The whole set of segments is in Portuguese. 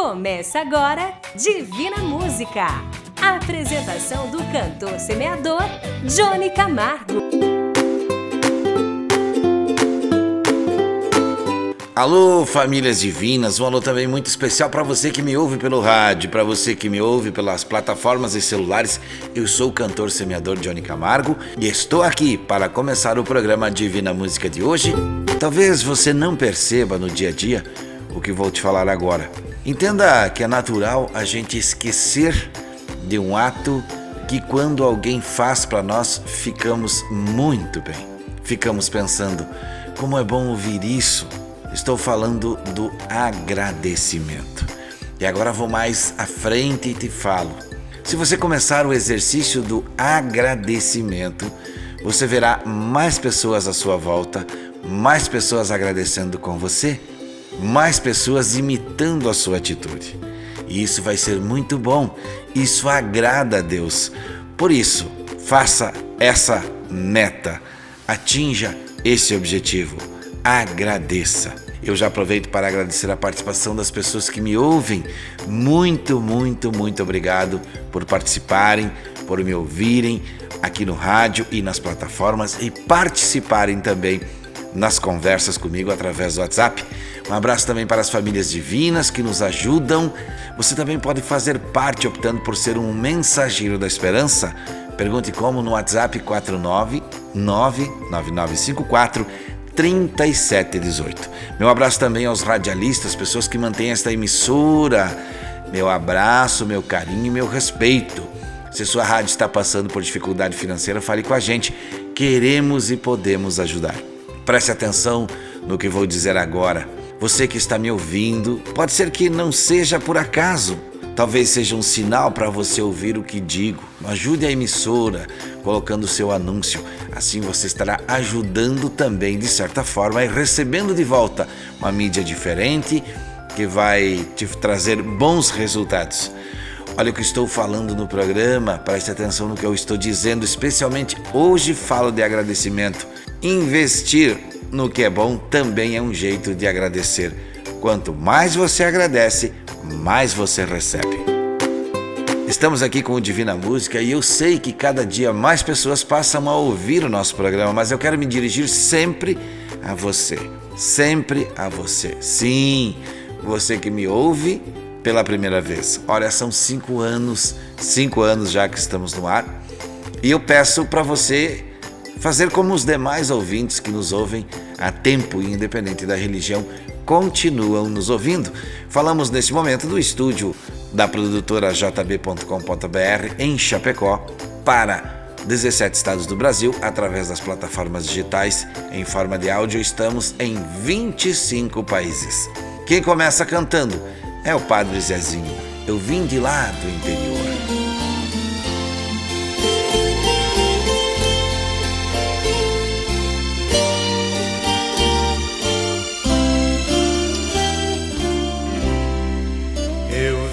Começa agora Divina Música. A apresentação do cantor semeador Johnny Camargo. Alô, famílias divinas, um alô também muito especial para você que me ouve pelo rádio, para você que me ouve pelas plataformas e celulares. Eu sou o cantor semeador Johnny Camargo e estou aqui para começar o programa Divina Música de hoje. Talvez você não perceba no dia a dia o que vou te falar agora. Entenda que é natural a gente esquecer de um ato que quando alguém faz para nós ficamos muito bem. Ficamos pensando, como é bom ouvir isso Estou falando do agradecimento. E agora vou mais à frente e te falo. Se você começar o exercício do agradecimento, você verá mais pessoas à sua volta, mais pessoas agradecendo com você, mais pessoas imitando a sua atitude. E isso vai ser muito bom. Isso agrada a Deus. Por isso, faça essa meta. Atinja esse objetivo agradeça. Eu já aproveito para agradecer a participação das pessoas que me ouvem. Muito, muito, muito obrigado por participarem, por me ouvirem aqui no rádio e nas plataformas e participarem também nas conversas comigo através do WhatsApp. Um abraço também para as famílias divinas que nos ajudam. Você também pode fazer parte optando por ser um mensageiro da esperança. Pergunte como no WhatsApp 49 99954 3718. Meu abraço também aos radialistas, pessoas que mantêm esta emissora. Meu abraço, meu carinho, meu respeito. Se sua rádio está passando por dificuldade financeira, fale com a gente. Queremos e podemos ajudar. Preste atenção no que vou dizer agora. Você que está me ouvindo, pode ser que não seja por acaso, Talvez seja um sinal para você ouvir o que digo. Ajude a emissora colocando seu anúncio. Assim você estará ajudando também, de certa forma, e recebendo de volta uma mídia diferente que vai te trazer bons resultados. Olha o que estou falando no programa, preste atenção no que eu estou dizendo, especialmente hoje falo de agradecimento. Investir no que é bom também é um jeito de agradecer. Quanto mais você agradece, mais você recebe. Estamos aqui com o Divina Música e eu sei que cada dia mais pessoas passam a ouvir o nosso programa, mas eu quero me dirigir sempre a você. Sempre a você. Sim, você que me ouve pela primeira vez. Olha, são cinco anos, cinco anos já que estamos no ar. E eu peço para você fazer como os demais ouvintes que nos ouvem a tempo, independente da religião, continuam nos ouvindo. Falamos nesse momento do estúdio da produtora jb.com.br em Chapecó para 17 estados do Brasil através das plataformas digitais em forma de áudio. Estamos em 25 países. Quem começa cantando é o Padre Zezinho. Eu vim de lá do interior.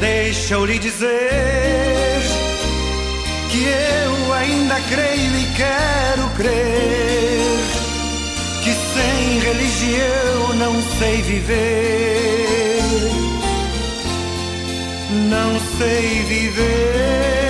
Deixa eu lhe dizer que eu ainda creio e quero crer que sem religião não sei viver, não sei viver.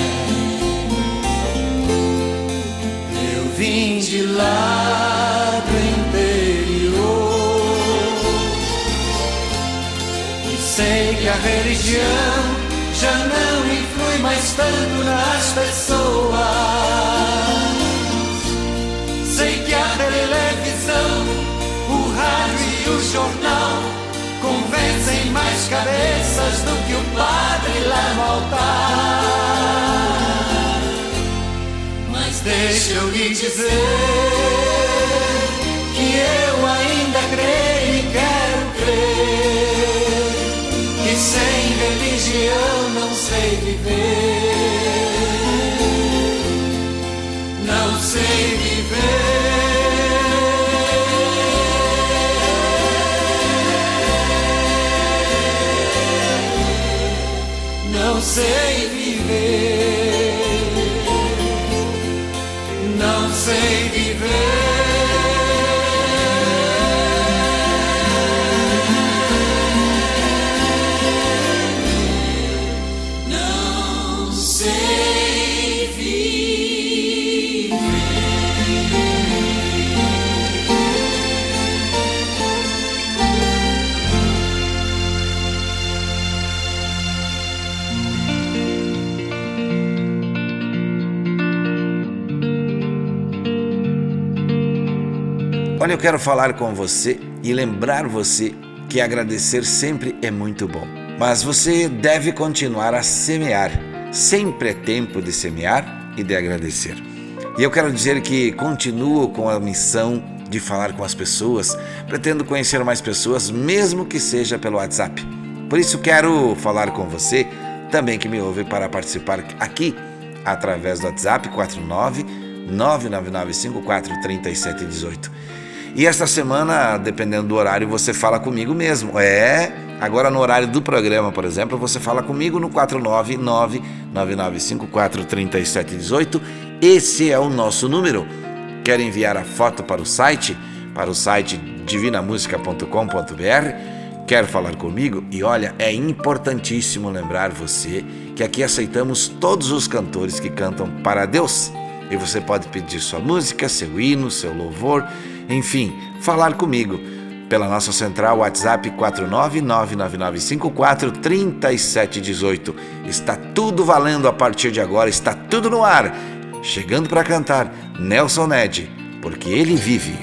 De lá do interior e sei que a religião já não influi mais tanto nas pessoas. Sei que a televisão, o rádio e o jornal convencem mais cabeças do que o padre lá no altar. Deixa eu lhe dizer que eu ainda creio e quero crer que sem religião não sei viver. Não sei viver. não sei viver, Olha, eu quero falar com você e lembrar você que agradecer sempre é muito bom. Mas você deve continuar a semear. Sempre é tempo de semear e de agradecer. E eu quero dizer que continuo com a missão de falar com as pessoas, pretendo conhecer mais pessoas, mesmo que seja pelo WhatsApp. Por isso quero falar com você também que me ouve para participar aqui através do WhatsApp 49 99954 3718. E esta semana, dependendo do horário, você fala comigo mesmo. É, agora no horário do programa, por exemplo, você fala comigo no 499-9954-3718. Esse é o nosso número. Quer enviar a foto para o site, para o site divinamusica.com.br? Quer falar comigo? E olha, é importantíssimo lembrar você que aqui aceitamos todos os cantores que cantam para Deus. E você pode pedir sua música, seu hino, seu louvor, enfim, falar comigo pela nossa central WhatsApp 49999543718. Está tudo valendo a partir de agora, está tudo no ar. Chegando para cantar Nelson Ned, porque ele vive.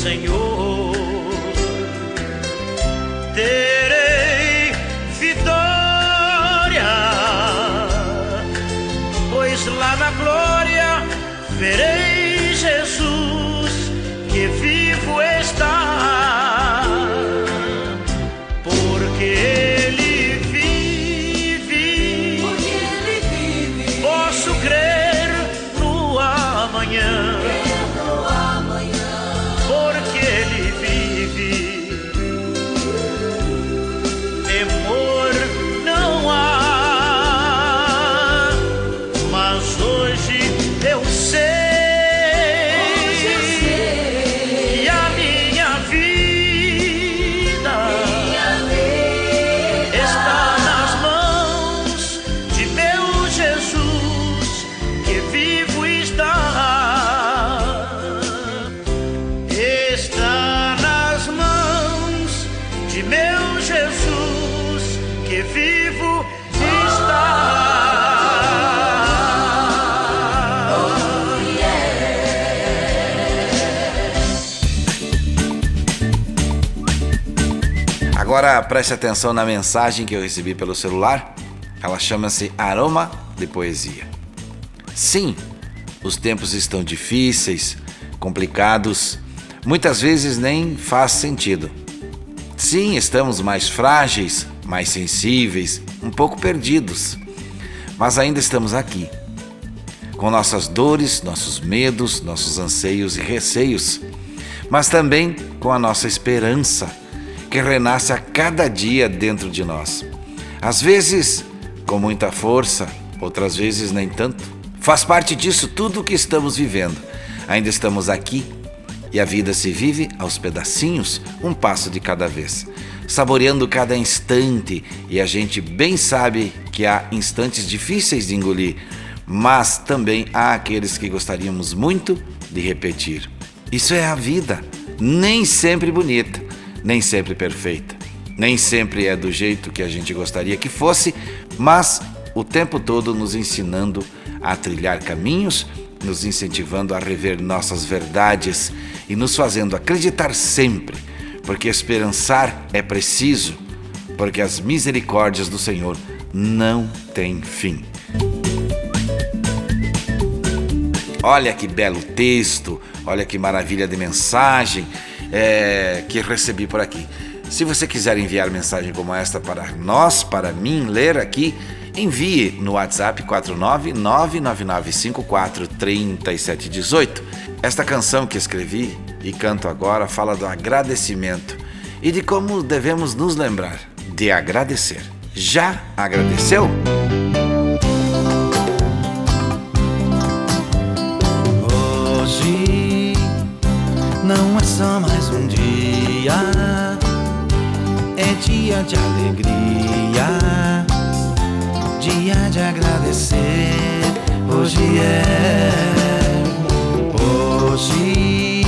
Senhor, preste atenção na mensagem que eu recebi pelo celular. Ela chama-se Aroma de Poesia. Sim, os tempos estão difíceis, complicados, muitas vezes nem faz sentido. Sim, estamos mais frágeis, mais sensíveis, um pouco perdidos, mas ainda estamos aqui, com nossas dores, nossos medos, nossos anseios e receios, mas também com a nossa esperança, que renasce a cada dia dentro de nós. Às vezes com muita força, outras vezes nem tanto. Faz parte disso tudo o que estamos vivendo. Ainda estamos aqui e a vida se vive aos pedacinhos, um passo de cada vez, saboreando cada instante. E a gente bem sabe que há instantes difíceis de engolir, mas também há aqueles que gostaríamos muito de repetir. Isso é a vida, nem sempre bonita, nem sempre perfeita, nem sempre é do jeito que a gente gostaria que fosse, mas o tempo todo nos ensinando a trilhar caminhos, nos incentivando a rever nossas verdades e nos fazendo acreditar sempre, porque esperançar é preciso, porque as misericórdias do Senhor não têm fim. Olha que belo texto, olha que maravilha de mensagem é, que recebi por aqui. Se você quiser enviar mensagem como esta para nós, para mim ler aqui, envie no WhatsApp 49999543718. Esta canção que escrevi e canto agora fala do agradecimento e de como devemos nos lembrar de agradecer. Já agradeceu? Só mais um dia, é dia de alegria, dia de agradecer. Hoje é, hoje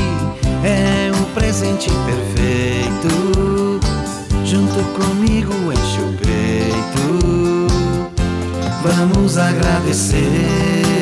é o presente perfeito. Junto comigo enche o peito, vamos agradecer.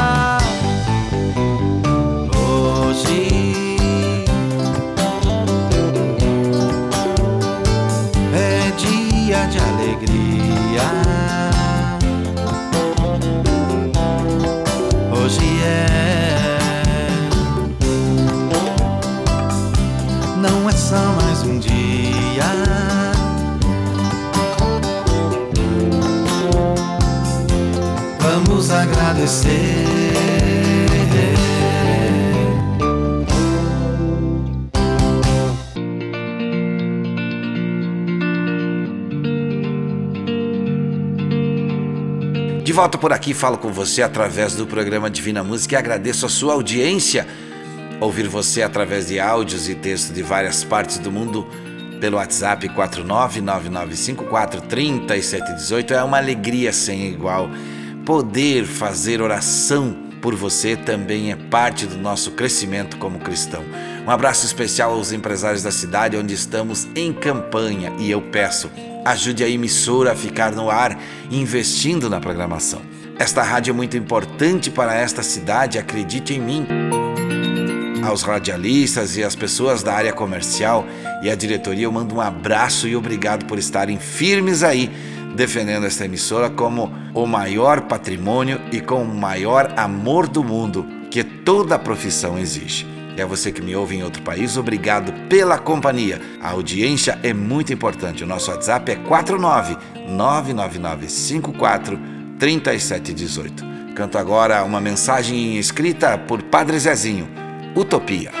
Agradecer. De volta por aqui, falo com você através do programa Divina Música e agradeço a sua audiência. Ouvir você através de áudios e textos de várias partes do mundo pelo WhatsApp 499943718 é uma alegria sem igual poder fazer oração por você também é parte do nosso crescimento como cristão. Um abraço especial aos empresários da cidade onde estamos em campanha e eu peço, ajude a emissora a ficar no ar, investindo na programação. Esta rádio é muito importante para esta cidade, acredite em mim. Aos radialistas e às pessoas da área comercial e à diretoria, eu mando um abraço e obrigado por estarem firmes aí defendendo esta emissora como o maior patrimônio e com o maior amor do mundo que toda profissão exige. E a você que me ouve em outro país, obrigado pela companhia. A audiência é muito importante. O nosso WhatsApp é 49 99954 3718. Canto agora uma mensagem escrita por Padre Zezinho, Utopia.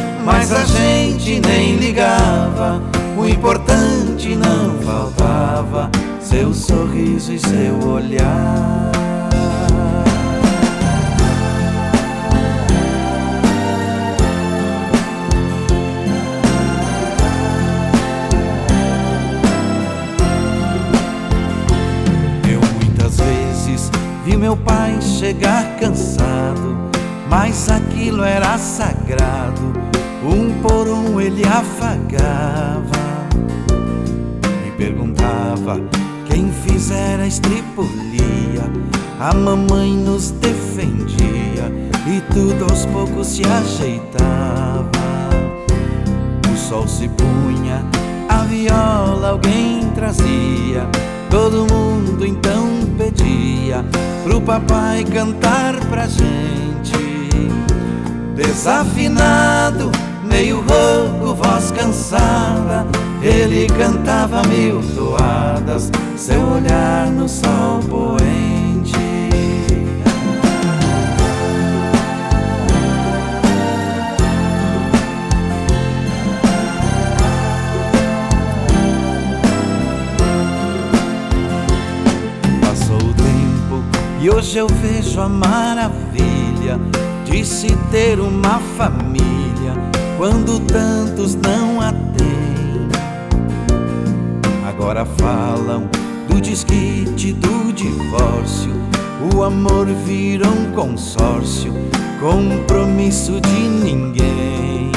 mas a gente nem ligava. O importante não faltava, seu sorriso e seu olhar. Eu muitas vezes vi meu pai chegar cansado, mas aquilo era sagrado por um ele afagava, me perguntava quem fizera a estripulia. A mamãe nos defendia e tudo aos poucos se ajeitava. O sol se punha, a viola alguém trazia. Todo mundo então pedia pro papai cantar pra gente. Desafinado meio rouco, voz cansada, ele cantava mil toadas, seu olhar no sol poente. Passou o tempo e hoje eu vejo a maravilha de se ter uma família quando tantos não a têm. Agora falam do desquite, do divórcio. o amor vira um consórcio, compromisso de ninguém.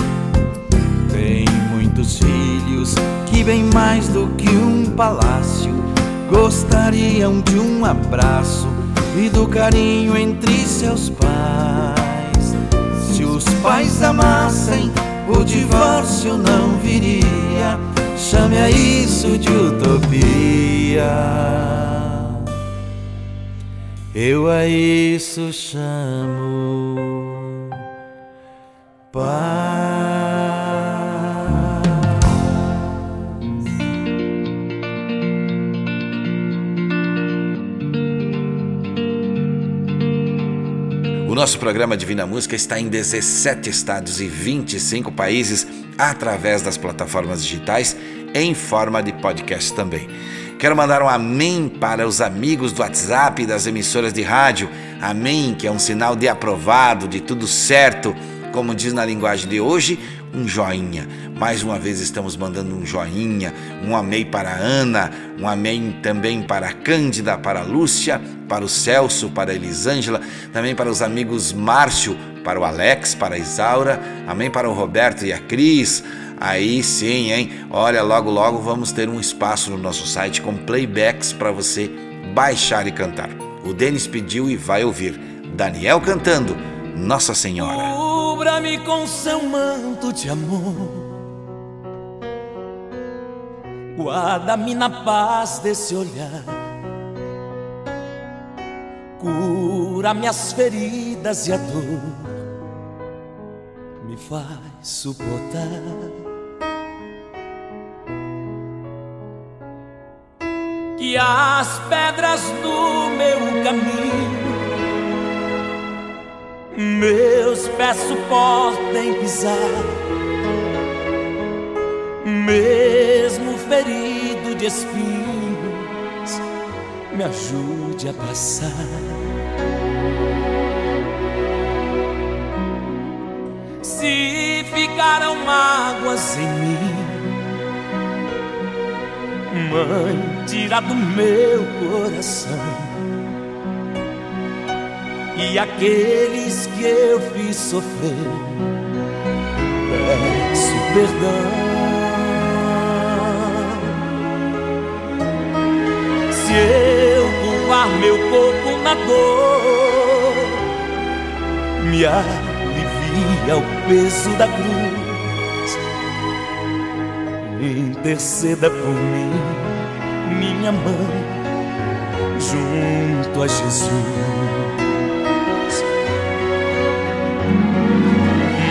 Tem muitos filhos que, bem mais do que um palácio, gostariam de um abraço e do carinho entre seus pais. Se os pais amassem, o divórcio não viria. Chame a isso de utopia. Eu a isso chamo paz. O nosso programa Divina Música está em 17 estados e 25 países através das plataformas digitais em forma de podcast também. Quero mandar um amém para os amigos do WhatsApp e das emissoras de rádio. Amém, que é um sinal de aprovado, de tudo certo. Como diz na linguagem de hoje, um joinha. Mais uma vez estamos mandando um joinha, um amém para a Ana, um amém também para a Cândida, para a Lúcia, para o Celso, para a Elisângela, também para os amigos Márcio, para o Alex, para a Isaura, amém para o Roberto e a Cris. Aí sim, hein? Olha, logo logo vamos ter um espaço no nosso site com playbacks para você baixar e cantar. O Denis pediu e vai ouvir. Daniel cantando Nossa Senhora. Cubra-me com seu manto de amor. Guarda-me na paz desse olhar. Cura minhas feridas e a dor me faz suportar. Que as pedras do meu caminho meus pés suportem pisar, mesmo ferido de espinhos, me ajude a passar. Se ficaram mágoas em mim, mãe, tira do meu coração e aqueles que eu fiz sofrer. Peço perdão. Se eu curvar meu corpo na dor, me alivia o peso da cruz. Interceda por mim, minha mãe, junto a Jesus.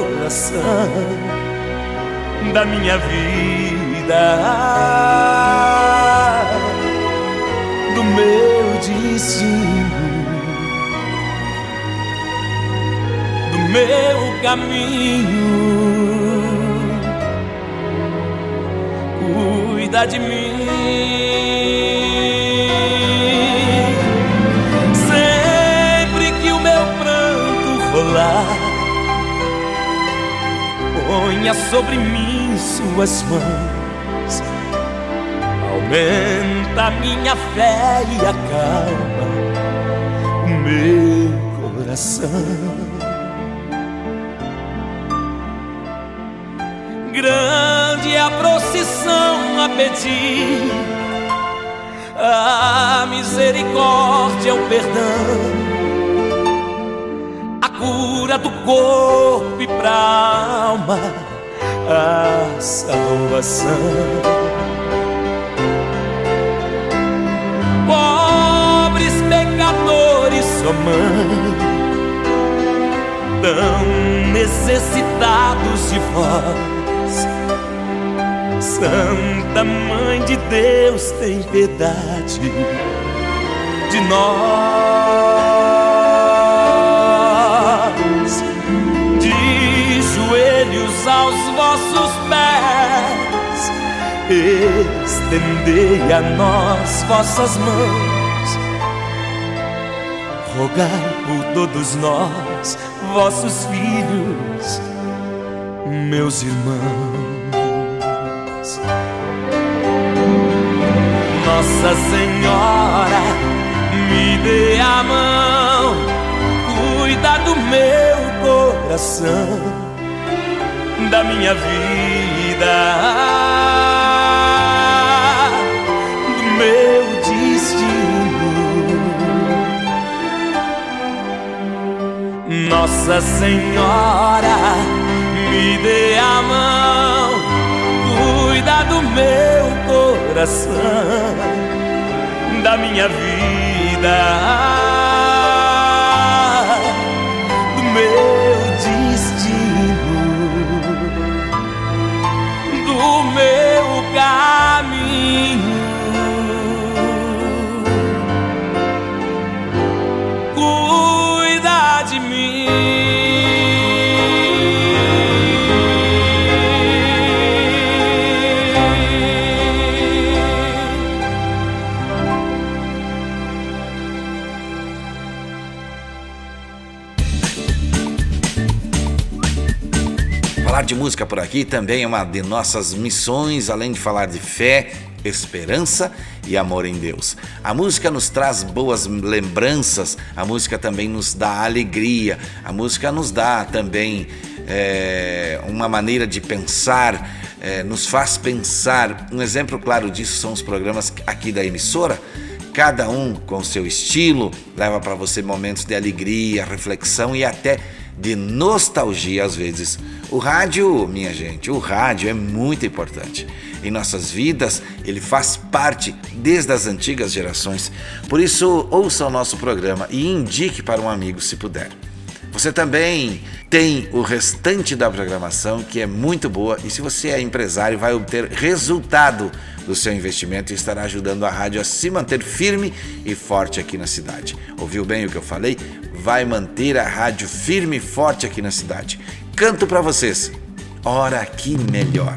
coração da minha vida, do meu destino, do meu caminho. Cuida de mim. Ponha sobre mim suas mãos. Aumenta minha fé e acalma o meu coração. Grande é a procissão a pedir, a misericórdia, o perdão cura do corpo e pra alma a salvação. Pobres pecadores, sua mãe, tão necessitados de vós. Santa Mãe de Deus, tem piedade de nós. Estendei a nós vossas mãos. Rogai por todos nós, vossos filhos, meus irmãos. Nossa Senhora, me dê a mão, cuida do meu coração, da minha vida, Nossa Senhora, me dê a mão, cuida do meu coração, da minha vida, do meu música por aqui também é uma de nossas missões, além de falar de fé, esperança e amor em Deus. A música nos traz boas lembranças, a música também nos dá alegria, a música nos dá também é, uma maneira de pensar, é, nos faz pensar. Um exemplo claro disso são os programas aqui da emissora. Cada um com seu estilo leva para você momentos de alegria, reflexão e até de nostalgia às vezes. O rádio, minha gente, o rádio é muito importante. Em nossas vidas, ele faz parte desde as antigas gerações. Por isso, ouça o nosso programa e indique para um amigo se puder. Você também tem o restante da programação que é muito boa e se você é empresário vai obter resultado do seu investimento e estará ajudando a rádio a se manter firme e forte aqui na cidade. Ouviu bem o que eu falei? Vai manter a rádio firme e forte aqui na cidade. Canto para vocês. Hora que melhora.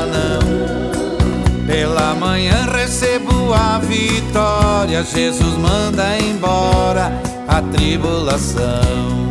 Pela manhã recebo a vitória. Jesus manda embora a tribulação.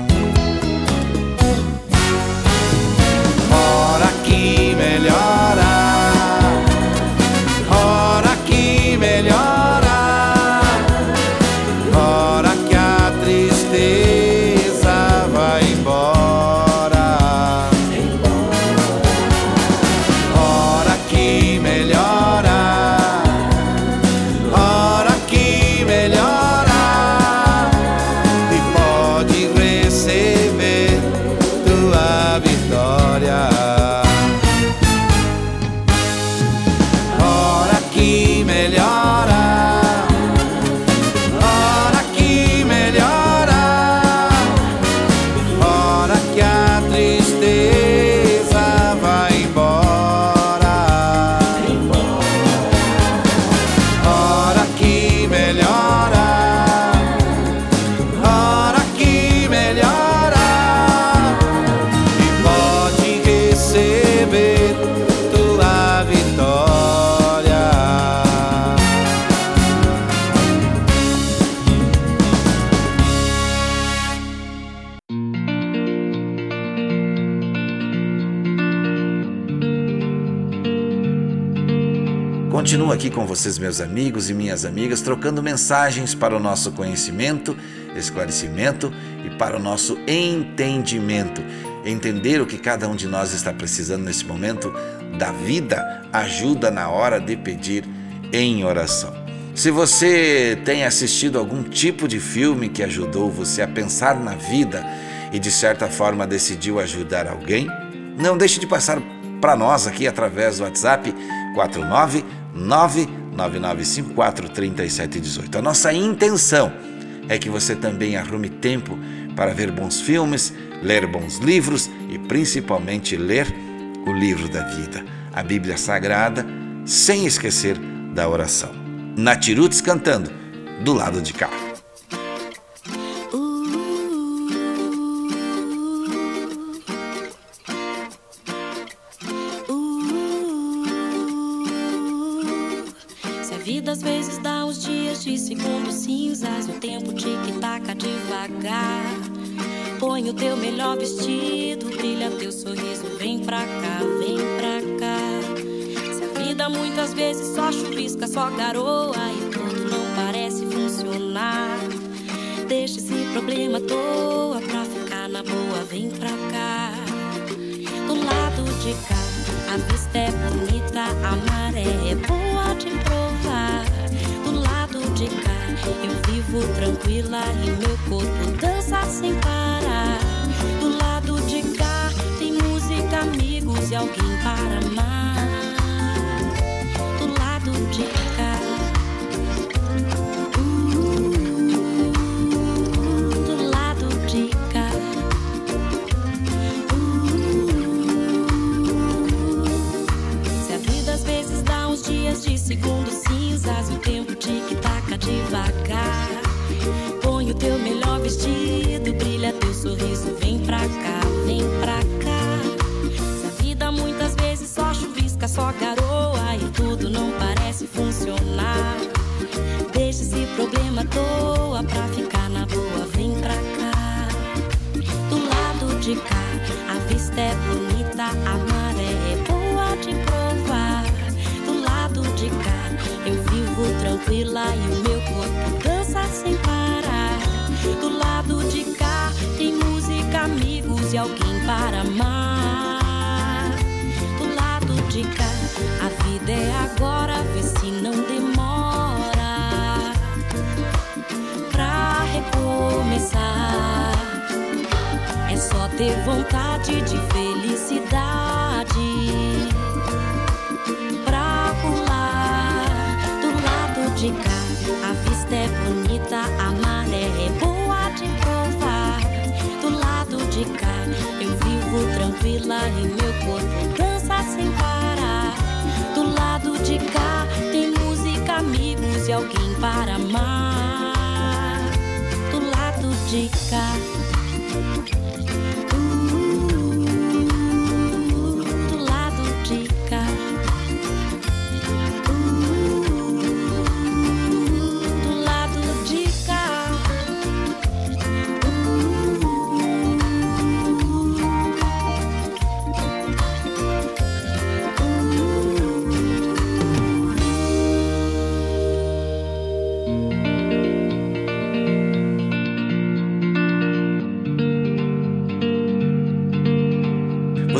Vocês, meus amigos e minhas amigas, trocando mensagens para o nosso conhecimento, esclarecimento e para o nosso entendimento. Entender o que cada um de nós está precisando nesse momento da vida ajuda na hora de pedir em oração. Se você tem assistido algum tipo de filme que ajudou você a pensar na vida e de certa forma decidiu ajudar alguém, não deixe de passar para nós aqui através do WhatsApp 49999543718. A nossa intenção é que você também arrume tempo para ver bons filmes, ler bons livros e principalmente ler o livro da vida, a Bíblia Sagrada, sem esquecer da oração. Natirutes cantando do lado de cá. Vestido, brilha teu sorriso, vem pra cá, vem pra cá. Se a vida muitas vezes só chuvisca, só garoa e tudo não parece funcionar. Deixa esse problema à toa pra ficar na boa, vem pra cá. Do lado de cá, a vista é bonita, a maré é boa de provar. Do lado de cá, eu vivo tranquila e meu corpo dança sem parar. Amigos e alguém para amar. Do lado de cá. uh, do lado de cá. Se a vida às vezes dá uns dias de segundos cinzas, o tempo tic-taca devagar. Põe o teu melhor vestido, brilha teu sorriso, vem pra cá, só garoa e tudo não parece funcionar. Deixa esse problema à toa pra ficar na boa, vem pra cá. Do lado de cá, a vista é bonita, a maré é boa de provar. Do lado de cá, eu vivo tranquila e o meu corpo dança sem parar. Do lado de cá, tem música, amigos e alguém para amar. Cá, a vida é agora, vê se não demora pra recomeçar. É só ter vontade de felicidade pra pular do lado de cá. A vista é bonita, a eu vivo tranquila e meu corpo dança sem parar. Do lado de cá, tem música, amigos e alguém para amar. Do lado de cá.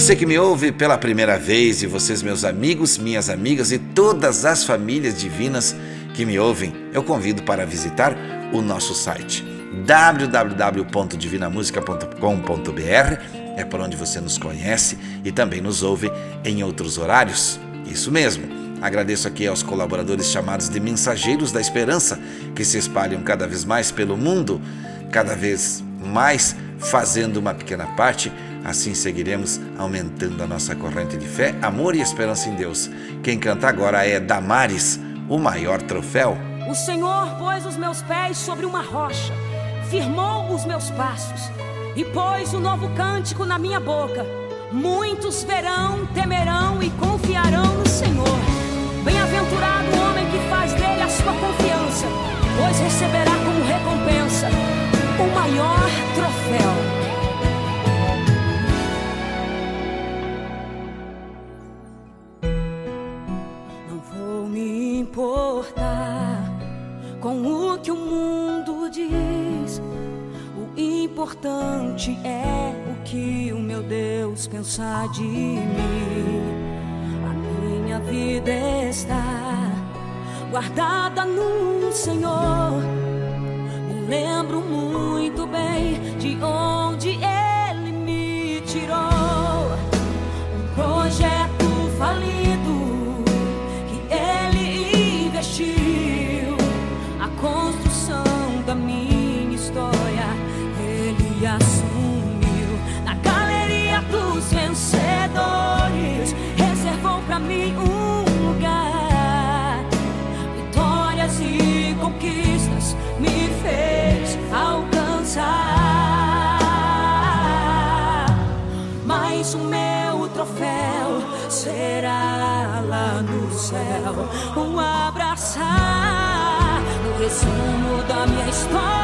Você que me ouve pela primeira vez e vocês, meus amigos, minhas amigas e todas as famílias divinas que me ouvem, eu convido para visitar o nosso site www.divinamusica.com.br é por onde você nos conhece e também nos ouve em outros horários. Isso mesmo. Agradeço aqui aos colaboradores chamados de Mensageiros da Esperança, que se espalham cada vez mais pelo mundo, cada vez mais fazendo uma pequena parte. Assim seguiremos aumentando a nossa corrente de fé, amor e esperança em Deus. Quem canta agora é Damares, o maior troféu. O Senhor pôs os meus pés sobre uma rocha, firmou os meus passos e pôs um novo cântico na minha boca. Muitos verão, temerão e confiarão no Senhor. Bem-aventurado o homem que faz dele a sua confiança, pois receberá como recompensa o maior troféu. com o que o mundo diz. O importante é o que o meu Deus pensar de mim. A minha vida está guardada no Senhor. Me lembro muito bem de onde céu, um abraçar. No resumo da minha história.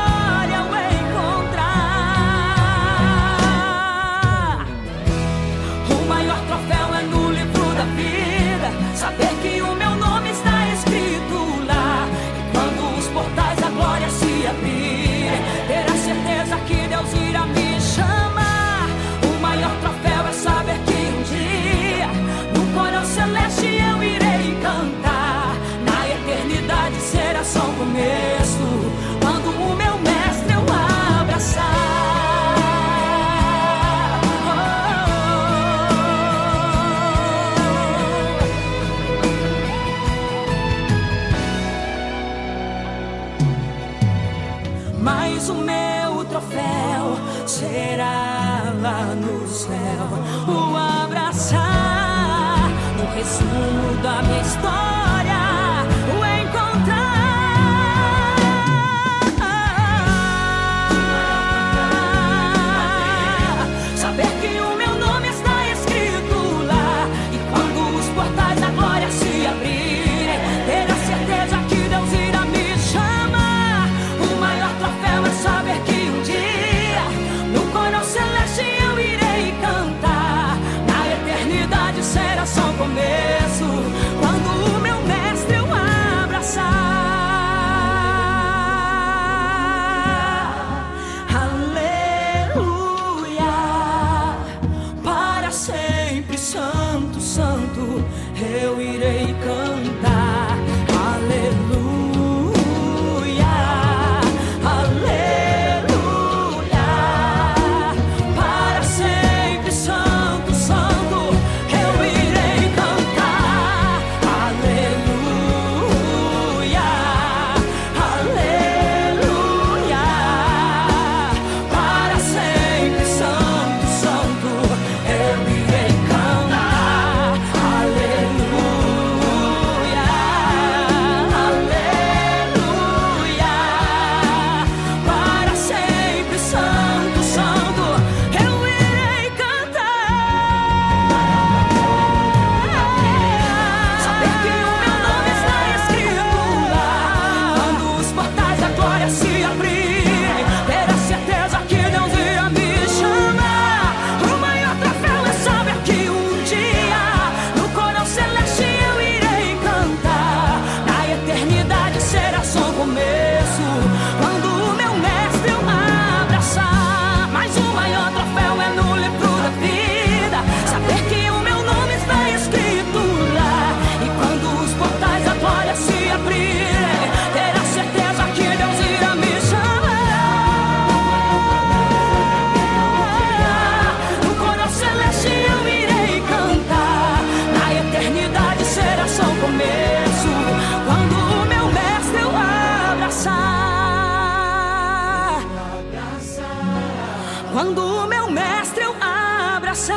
meu mestre eu abraçar.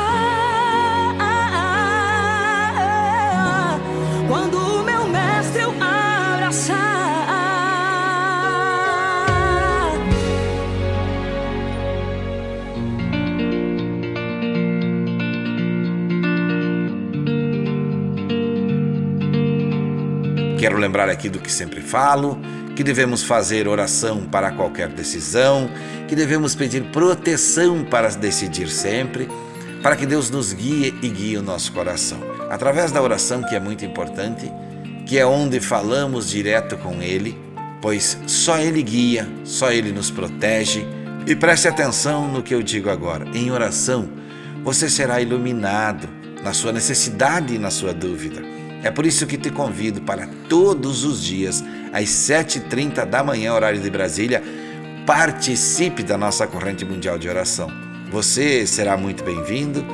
Quando o meu mestre eu abraçar. Quero lembrar aqui do que sempre falo que devemos fazer oração para qualquer decisão, que devemos pedir proteção para decidir sempre, para que Deus nos guie e guie o nosso coração. Através da oração, que é muito importante, que é onde falamos direto com Ele, pois só Ele guia, só Ele nos protege. E preste atenção no que eu digo agora. Em oração, você será iluminado na sua necessidade e na sua dúvida. É por isso que te convido para todos os dias, às 7h30 da manhã, horário de Brasília, participe da nossa corrente mundial de oração. Você será muito bem-vindo,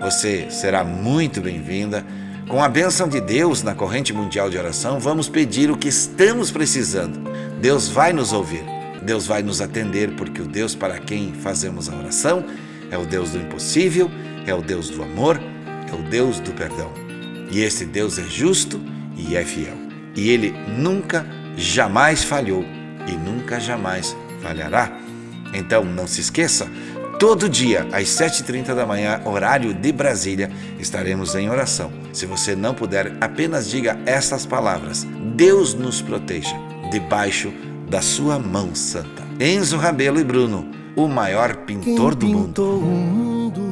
você será muito bem-vinda. Com a bênção de Deus na corrente mundial de oração, vamos pedir o que estamos precisando. Deus vai nos ouvir, Deus vai nos atender, porque o Deus para quem fazemos a oração é o Deus do impossível, é o Deus do amor, é o Deus do perdão. E esse Deus é justo e é fiel. E ele nunca, jamais falhou e nunca jamais falhará. Então não se esqueça, todo dia às 7h30 da manhã, horário de Brasília, estaremos em oração. Se você não puder, apenas diga estas palavras: Deus nos proteja debaixo da sua mão santa. Enzo Rabelo e Bruno, o maior pintor do mundo.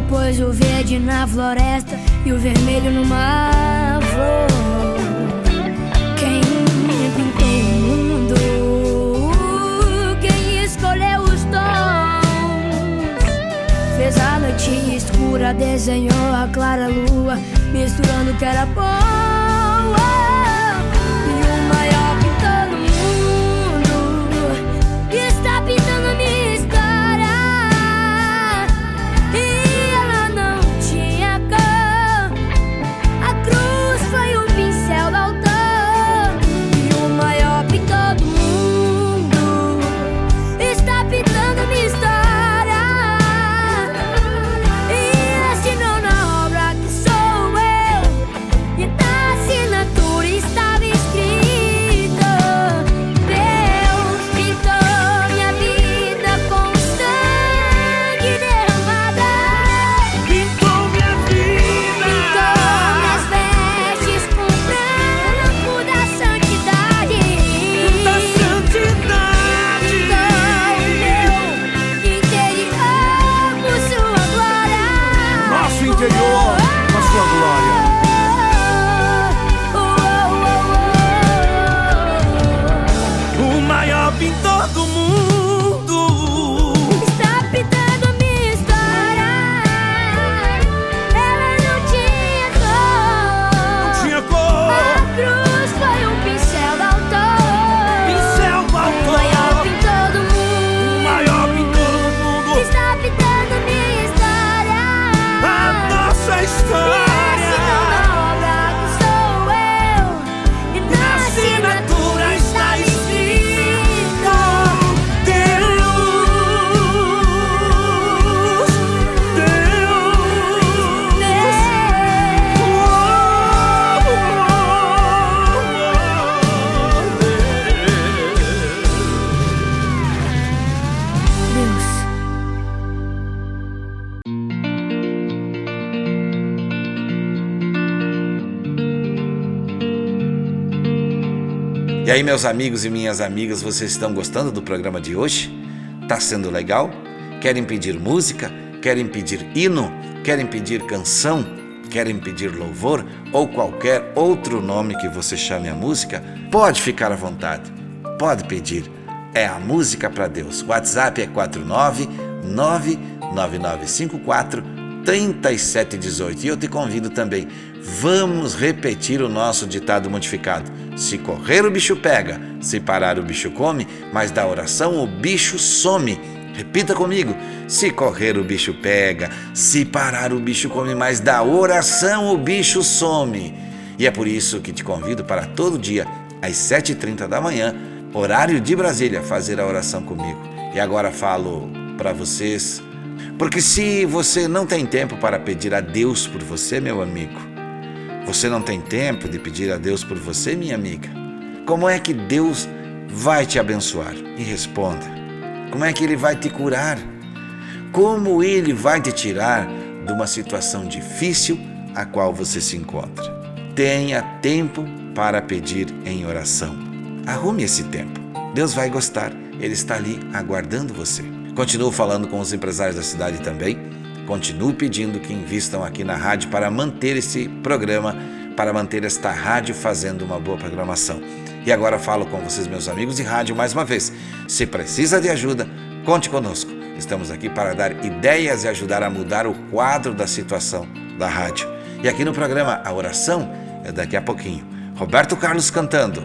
Amarelo, pôs o verde na floresta e o vermelho numa flor. Quem pintou o mundo? Quem escolheu os tons? Fez a noite escura, desenhou a clara lua, misturando o que era bom. E aí, meus amigos e minhas amigas, vocês estão gostando do programa de hoje? Tá sendo legal? Querem pedir música? Querem pedir hino? Querem pedir canção? Querem pedir louvor ou qualquer outro nome que você chame a música? Pode ficar à vontade. Pode pedir. É a música para Deus. O WhatsApp é 4999954 3718. E eu te convido também. Vamos repetir o nosso ditado modificado. Se correr, o bicho pega. Se parar, o bicho come. Mas da oração, o bicho some. Repita comigo. Se correr, o bicho pega. Se parar, o bicho come. Mas da oração, o bicho some. E é por isso que te convido para todo dia, às 7h30 da manhã, horário de Brasília, fazer a oração comigo. E agora falo para vocês, porque se você não tem tempo para pedir a Deus por você, meu amigo, você não tem tempo de pedir a Deus por você, minha amiga, como é que Deus vai te abençoar? E responda: como é que Ele vai te curar? Como Ele vai te tirar de uma situação difícil a qual você se encontra? Tenha tempo para pedir em oração. Arrume esse tempo. Deus vai gostar. Ele está ali aguardando você. Continuo falando com os empresários da cidade também. Continuo pedindo que invistam aqui na rádio para manter esse programa, para manter esta rádio fazendo uma boa programação. E agora falo com vocês, meus amigos de rádio, mais uma vez. Se precisa de ajuda, conte conosco. Estamos aqui para dar ideias e ajudar a mudar o quadro da situação da rádio. E aqui no programa A Oração é daqui a pouquinho. Roberto Carlos cantando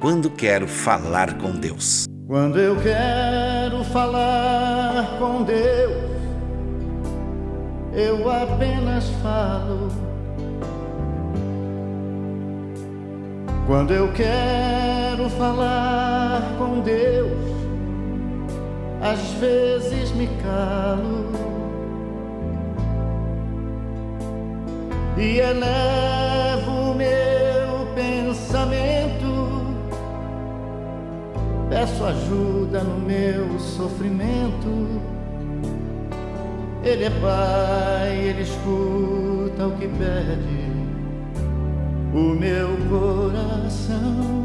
Quando Quero Falar com Deus. Quando eu quero falar com Deus, eu apenas falo. Quando eu quero falar com Deus, às vezes me calo e elevo meu pensamento, peço ajuda no meu sofrimento. Ele é Pai, Ele escuta o que pede o meu coração.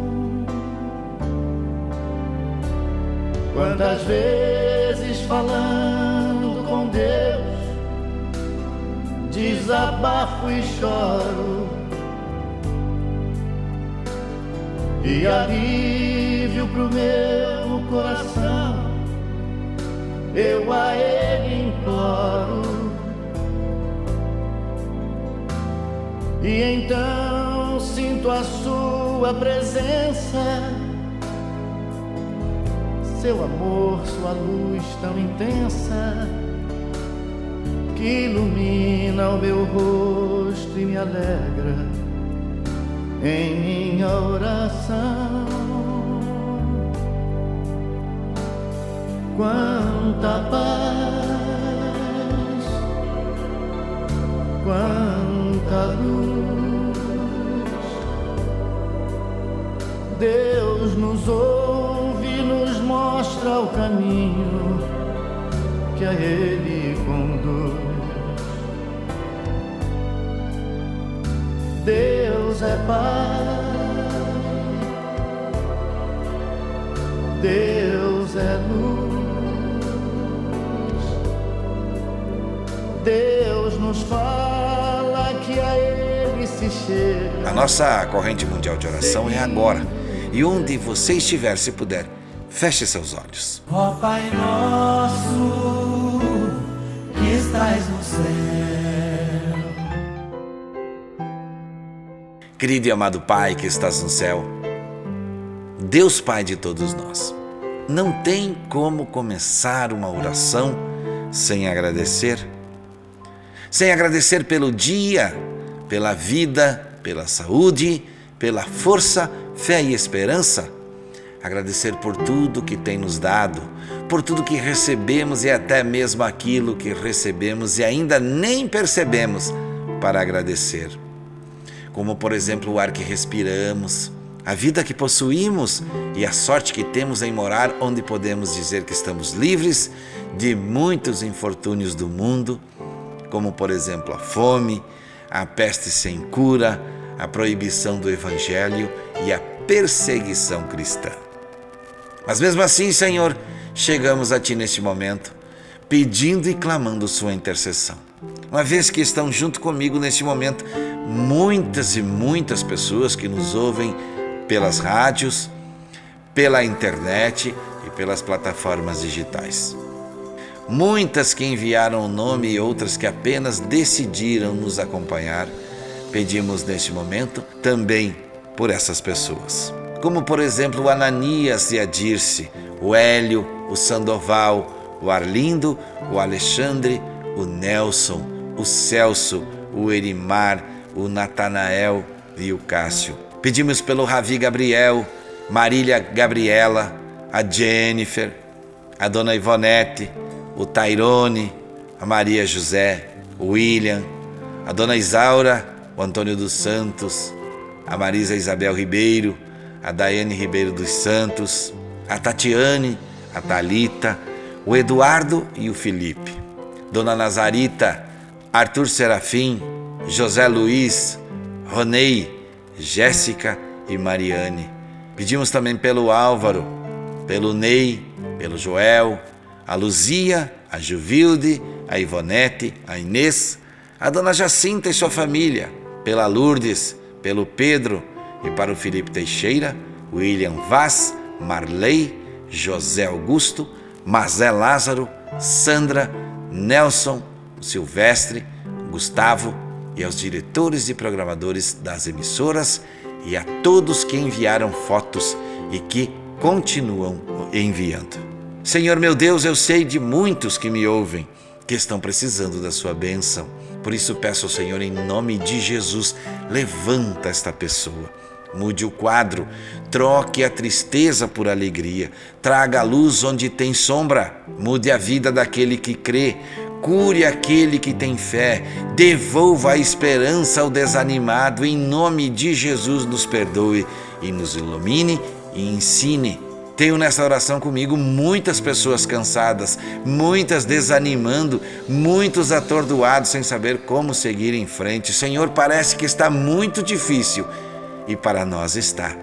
Quantas vezes falando com Deus, desabafo e choro, e alívio pro meu coração, eu a Ele imploro. E então sinto a Sua presença seu amor, sua luz tão intensa que ilumina o meu rosto e me alegra em minha oração. Quanta paz, quanta luz, Deus nos ouve, nos mostra o caminho que a Ele conduz. Deus é Pai, Deus Deus nos fala que a Ele se chega. A nossa corrente mundial de oração é agora. E onde você estiver, se puder, feche seus olhos. Ó Pai nosso, que estás no céu. Querido e amado Pai que estás no céu, Deus Pai de todos nós, não tem como começar uma oração sem agradecer. Sem agradecer pelo dia, pela vida, pela saúde, pela força, fé e esperança. Agradecer por tudo que tem nos dado, por tudo que recebemos e até mesmo aquilo que recebemos e ainda nem percebemos para agradecer. Como, por exemplo, o ar que respiramos, a vida que possuímos e a sorte que temos em morar onde podemos dizer que estamos livres de muitos infortúnios do mundo, como, por exemplo, a fome, a peste sem cura, a proibição do evangelho e a perseguição cristã. Mas mesmo assim, Senhor, chegamos a Ti neste momento, pedindo e clamando Sua intercessão. Uma vez que estão junto comigo neste momento muitas e muitas pessoas que nos ouvem pelas rádios, pela internet e pelas plataformas digitais. Muitas que enviaram o nome e outras que apenas decidiram nos acompanhar. Pedimos neste momento também por essas pessoas. Como, por exemplo, o Ananias e a Dirce, o Hélio, o Sandoval, o Arlindo, o Alexandre, o Nelson, o Celso, o Erimar, o Natanael e o Cássio. Pedimos pelo Ravi Gabriel, Marília Gabriela, a Jennifer, a Dona Ivonete, o Tairone, a Maria José, o William, a Dona Isaura, o Antônio dos Santos, a Marisa Isabel Ribeiro, a Daiane Ribeiro dos Santos, a Tatiane, a Talita, o Eduardo e o Felipe, Dona Nazarita, Arthur Serafim, José Luiz, Ronei, Jéssica e Mariane. Pedimos também pelo Álvaro, pelo Ney, pelo Joel, a Luzia, a Juvilde, a Ivonete, a Inês, a Dona Jacinta e sua família, pela Lourdes, pelo Pedro e para o Felipe Teixeira, William Vaz, Marley, José Augusto, Mazé Lázaro, Sandra, Nelson, Silvestre, Gustavo e aos diretores e programadores das emissoras e a todos que enviaram fotos e que continuam enviando. Senhor meu Deus, eu sei de muitos que me ouvem que estão precisando da sua bênção. Por isso peço ao Senhor, em nome de Jesus, levanta esta pessoa. Mude o quadro, troque a tristeza por alegria, traga a luz onde tem sombra, mude a vida daquele que crê, cure aquele que tem fé, devolva a esperança ao desanimado, em nome de Jesus, nos perdoe e nos ilumine e ensine tenho nessa oração comigo muitas pessoas cansadas, muitas desanimando, muitos atordoados sem saber como seguir em frente. Senhor, parece que está muito difícil e para nós está.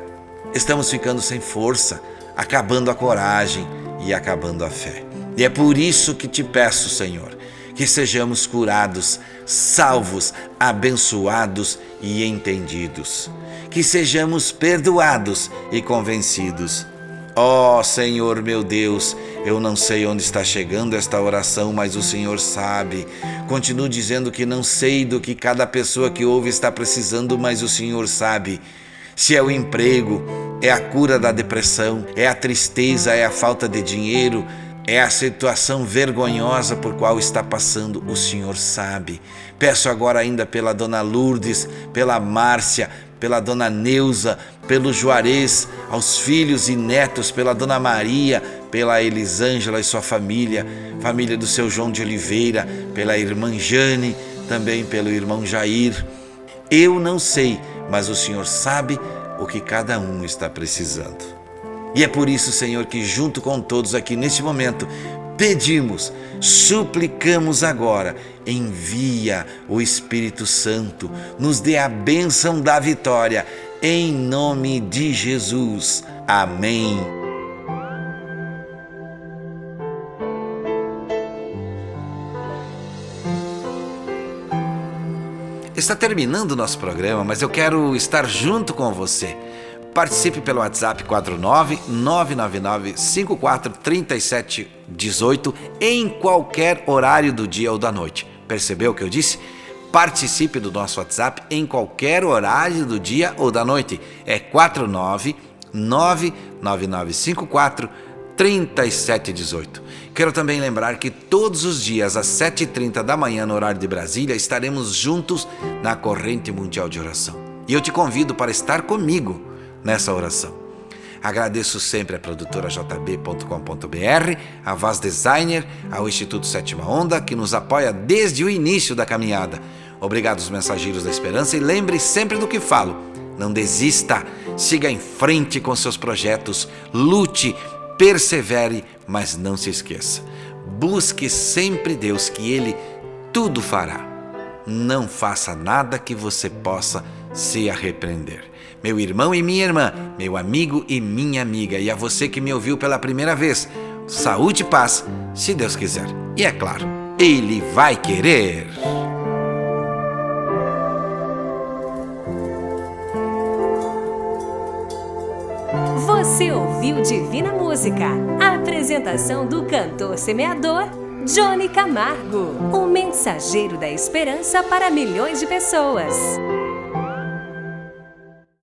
Estamos ficando sem força, acabando a coragem e acabando a fé. E é por isso que te peço, Senhor, que sejamos curados, salvos, abençoados e entendidos. Que sejamos perdoados e convencidos Ó oh, Senhor meu Deus, eu não sei onde está chegando esta oração, mas o Senhor sabe. Continuo dizendo que não sei do que cada pessoa que ouve está precisando, mas o Senhor sabe. Se é o emprego, é a cura da depressão, é a tristeza, é a falta de dinheiro, é a situação vergonhosa por qual está passando, o Senhor sabe. Peço agora ainda pela dona Lourdes, pela Márcia, pela dona Neuza, pelo Juarez, aos filhos e netos, pela dona Maria, pela Elisângela e sua família, família do seu João de Oliveira, pela irmã Jane, também pelo irmão Jair. Eu não sei, mas o Senhor sabe o que cada um está precisando. E é por isso, Senhor, que junto com todos aqui neste momento pedimos, suplicamos agora, envia o Espírito Santo, nos dê a bênção da vitória, em nome de Jesus. Amém. Está terminando o nosso programa, mas eu quero estar junto com você. Participe pelo WhatsApp 49 999 54 37 18 em qualquer horário do dia ou da noite. Percebeu o que eu disse? Participe do nosso WhatsApp em qualquer horário do dia ou da noite. É 49 99954 3718. Quero também lembrar que todos os dias às 7h30 da manhã no horário de Brasília estaremos juntos na corrente mundial de oração. E eu te convido para estar comigo nessa oração. Agradeço sempre a produtora jb.com.br, a Vaz Designer, ao Instituto Sétima Onda, que nos apoia desde o início da caminhada. Obrigado aos mensageiros da esperança e lembre sempre do que falo. Não desista, siga em frente com seus projetos, lute, persevere, mas não se esqueça. Busque sempre Deus, que Ele tudo fará. Não faça nada que você possa se arrepender. Meu irmão e minha irmã, meu amigo e minha amiga, e a você que me ouviu pela primeira vez, saúde e paz, se Deus quiser. E é claro, Ele vai querer. Você ouviu Divina Música, a apresentação do cantor semeador Johnny Camargo, o mensageiro da esperança para milhões de pessoas.